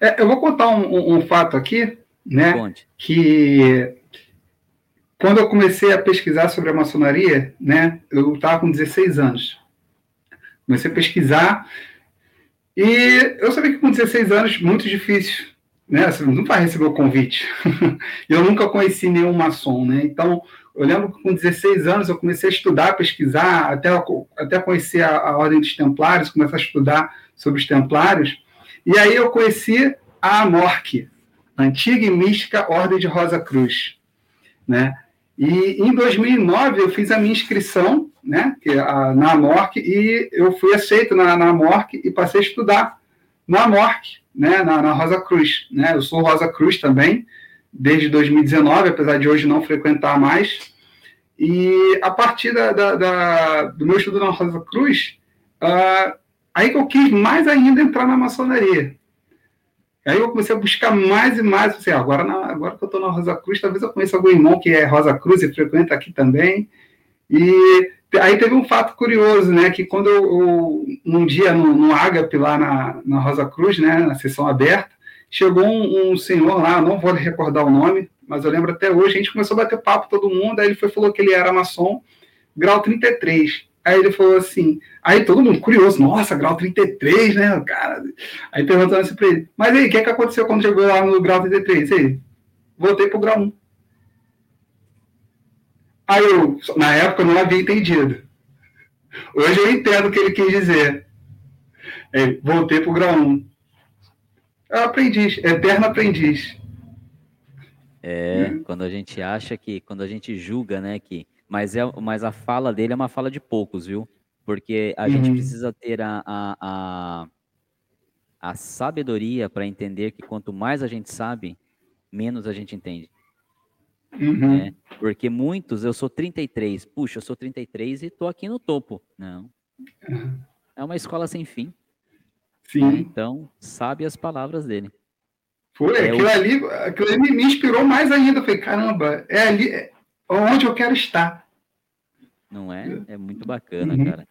É, eu vou contar um, um, um fato aqui, né? Que quando eu comecei a pesquisar sobre a maçonaria, né? Eu estava com 16 anos. Comecei a pesquisar e eu sabia que com 16 anos, muito difícil, né? Você não vai receber o convite. eu nunca conheci nenhum maçom, né? Então, eu lembro que com 16 anos eu comecei a estudar, pesquisar, até, até conhecer a, a Ordem dos Templários, começar a estudar sobre os Templários. E aí eu conheci a Amorque, antiga e mística Ordem de Rosa Cruz, né? E em 2009 eu fiz a minha inscrição, né, é na Amorque, e eu fui aceito na, na e passei a estudar na Amorque, né, na, na Rosa Cruz. Né? Eu sou Rosa Cruz também, desde 2019, apesar de hoje não frequentar mais. E a partir da, da, da do meu estudo na Rosa Cruz, uh, aí que eu quis mais ainda entrar na maçonaria. Aí eu comecei a buscar mais e mais, assim, agora, na, agora que eu estou na Rosa Cruz, talvez eu conheça algum irmão que é Rosa Cruz e frequenta aqui também. E aí teve um fato curioso, né? Que quando eu, eu um dia no, no lá na, na Rosa Cruz, né? Na sessão aberta, chegou um, um, senhor lá, não vou recordar o nome, mas eu lembro até hoje, a gente começou a bater papo todo mundo, aí ele foi, falou que ele era maçom, grau 33. Aí ele falou assim, aí todo mundo curioso, nossa, grau 33, né, cara? Aí perguntando assim pra ele, mas aí, o que, é que aconteceu quando chegou lá no grau 33? Aí, voltei pro grau 1. Aí eu, na época, eu não havia entendido. Hoje eu entendo o que ele quis dizer. Aí, voltei pro grau 1. É aprendiz, eterno aprendiz. É, hum. quando a gente acha que, quando a gente julga, né, que, mas é, mas a fala dele é uma fala de poucos, viu? Porque a uhum. gente precisa ter a, a, a, a sabedoria para entender que quanto mais a gente sabe, menos a gente entende. Uhum. Né? Porque muitos, eu sou 33, puxa, eu sou 33 e tô aqui no topo. Não. Uhum. É uma escola sem fim. Sim. Então, sabe as palavras dele. Foi, é aquilo, o... ali, aquilo ali me inspirou mais ainda. Eu falei, caramba, é ali é onde eu quero estar. Não é? É muito bacana, uhum. cara.